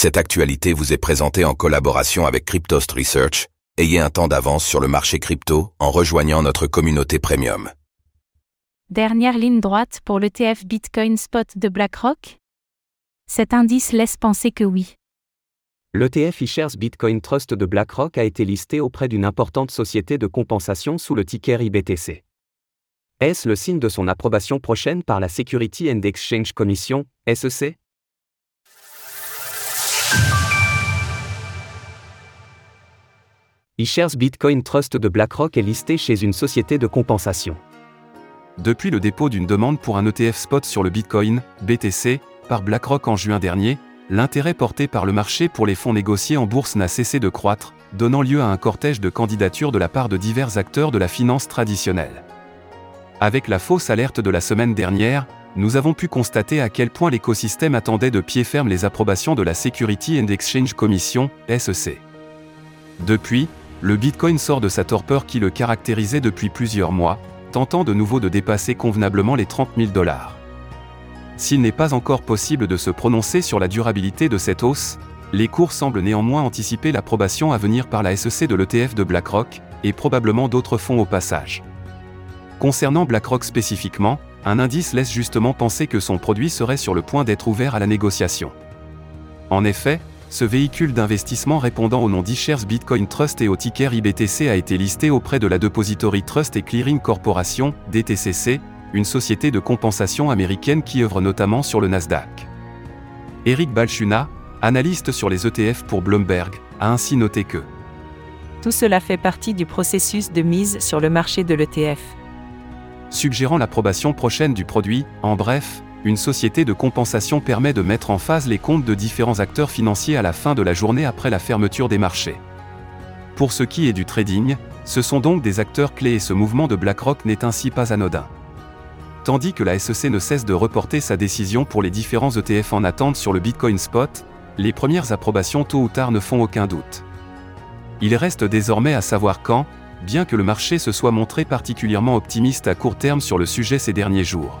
Cette actualité vous est présentée en collaboration avec Cryptost Research. Ayez un temps d'avance sur le marché crypto en rejoignant notre communauté premium. Dernière ligne droite pour l'ETF Bitcoin Spot de BlackRock Cet indice laisse penser que oui. L'ETF eShares Bitcoin Trust de BlackRock a été listé auprès d'une importante société de compensation sous le ticker IBTC. Est-ce le signe de son approbation prochaine par la Security and Exchange Commission, SEC eShares Bitcoin Trust de BlackRock est listé chez une société de compensation. Depuis le dépôt d'une demande pour un ETF spot sur le Bitcoin, BTC, par BlackRock en juin dernier, l'intérêt porté par le marché pour les fonds négociés en bourse n'a cessé de croître, donnant lieu à un cortège de candidatures de la part de divers acteurs de la finance traditionnelle. Avec la fausse alerte de la semaine dernière, nous avons pu constater à quel point l'écosystème attendait de pied ferme les approbations de la Security and Exchange Commission, SEC. Depuis, le Bitcoin sort de sa torpeur qui le caractérisait depuis plusieurs mois, tentant de nouveau de dépasser convenablement les 30 000 dollars. S'il n'est pas encore possible de se prononcer sur la durabilité de cette hausse, les cours semblent néanmoins anticiper l'approbation à venir par la SEC de l'ETF de BlackRock, et probablement d'autres fonds au passage. Concernant BlackRock spécifiquement, un indice laisse justement penser que son produit serait sur le point d'être ouvert à la négociation. En effet, ce véhicule d'investissement répondant au nom d'eShares Bitcoin Trust et au ticker IBTC a été listé auprès de la Depository Trust et Clearing Corporation, DTCC, une société de compensation américaine qui œuvre notamment sur le Nasdaq. Eric Balchuna, analyste sur les ETF pour Bloomberg, a ainsi noté que Tout cela fait partie du processus de mise sur le marché de l'ETF. Suggérant l'approbation prochaine du produit, en bref, une société de compensation permet de mettre en phase les comptes de différents acteurs financiers à la fin de la journée après la fermeture des marchés. Pour ce qui est du trading, ce sont donc des acteurs clés et ce mouvement de BlackRock n'est ainsi pas anodin. Tandis que la SEC ne cesse de reporter sa décision pour les différents ETF en attente sur le Bitcoin Spot, les premières approbations tôt ou tard ne font aucun doute. Il reste désormais à savoir quand, bien que le marché se soit montré particulièrement optimiste à court terme sur le sujet ces derniers jours.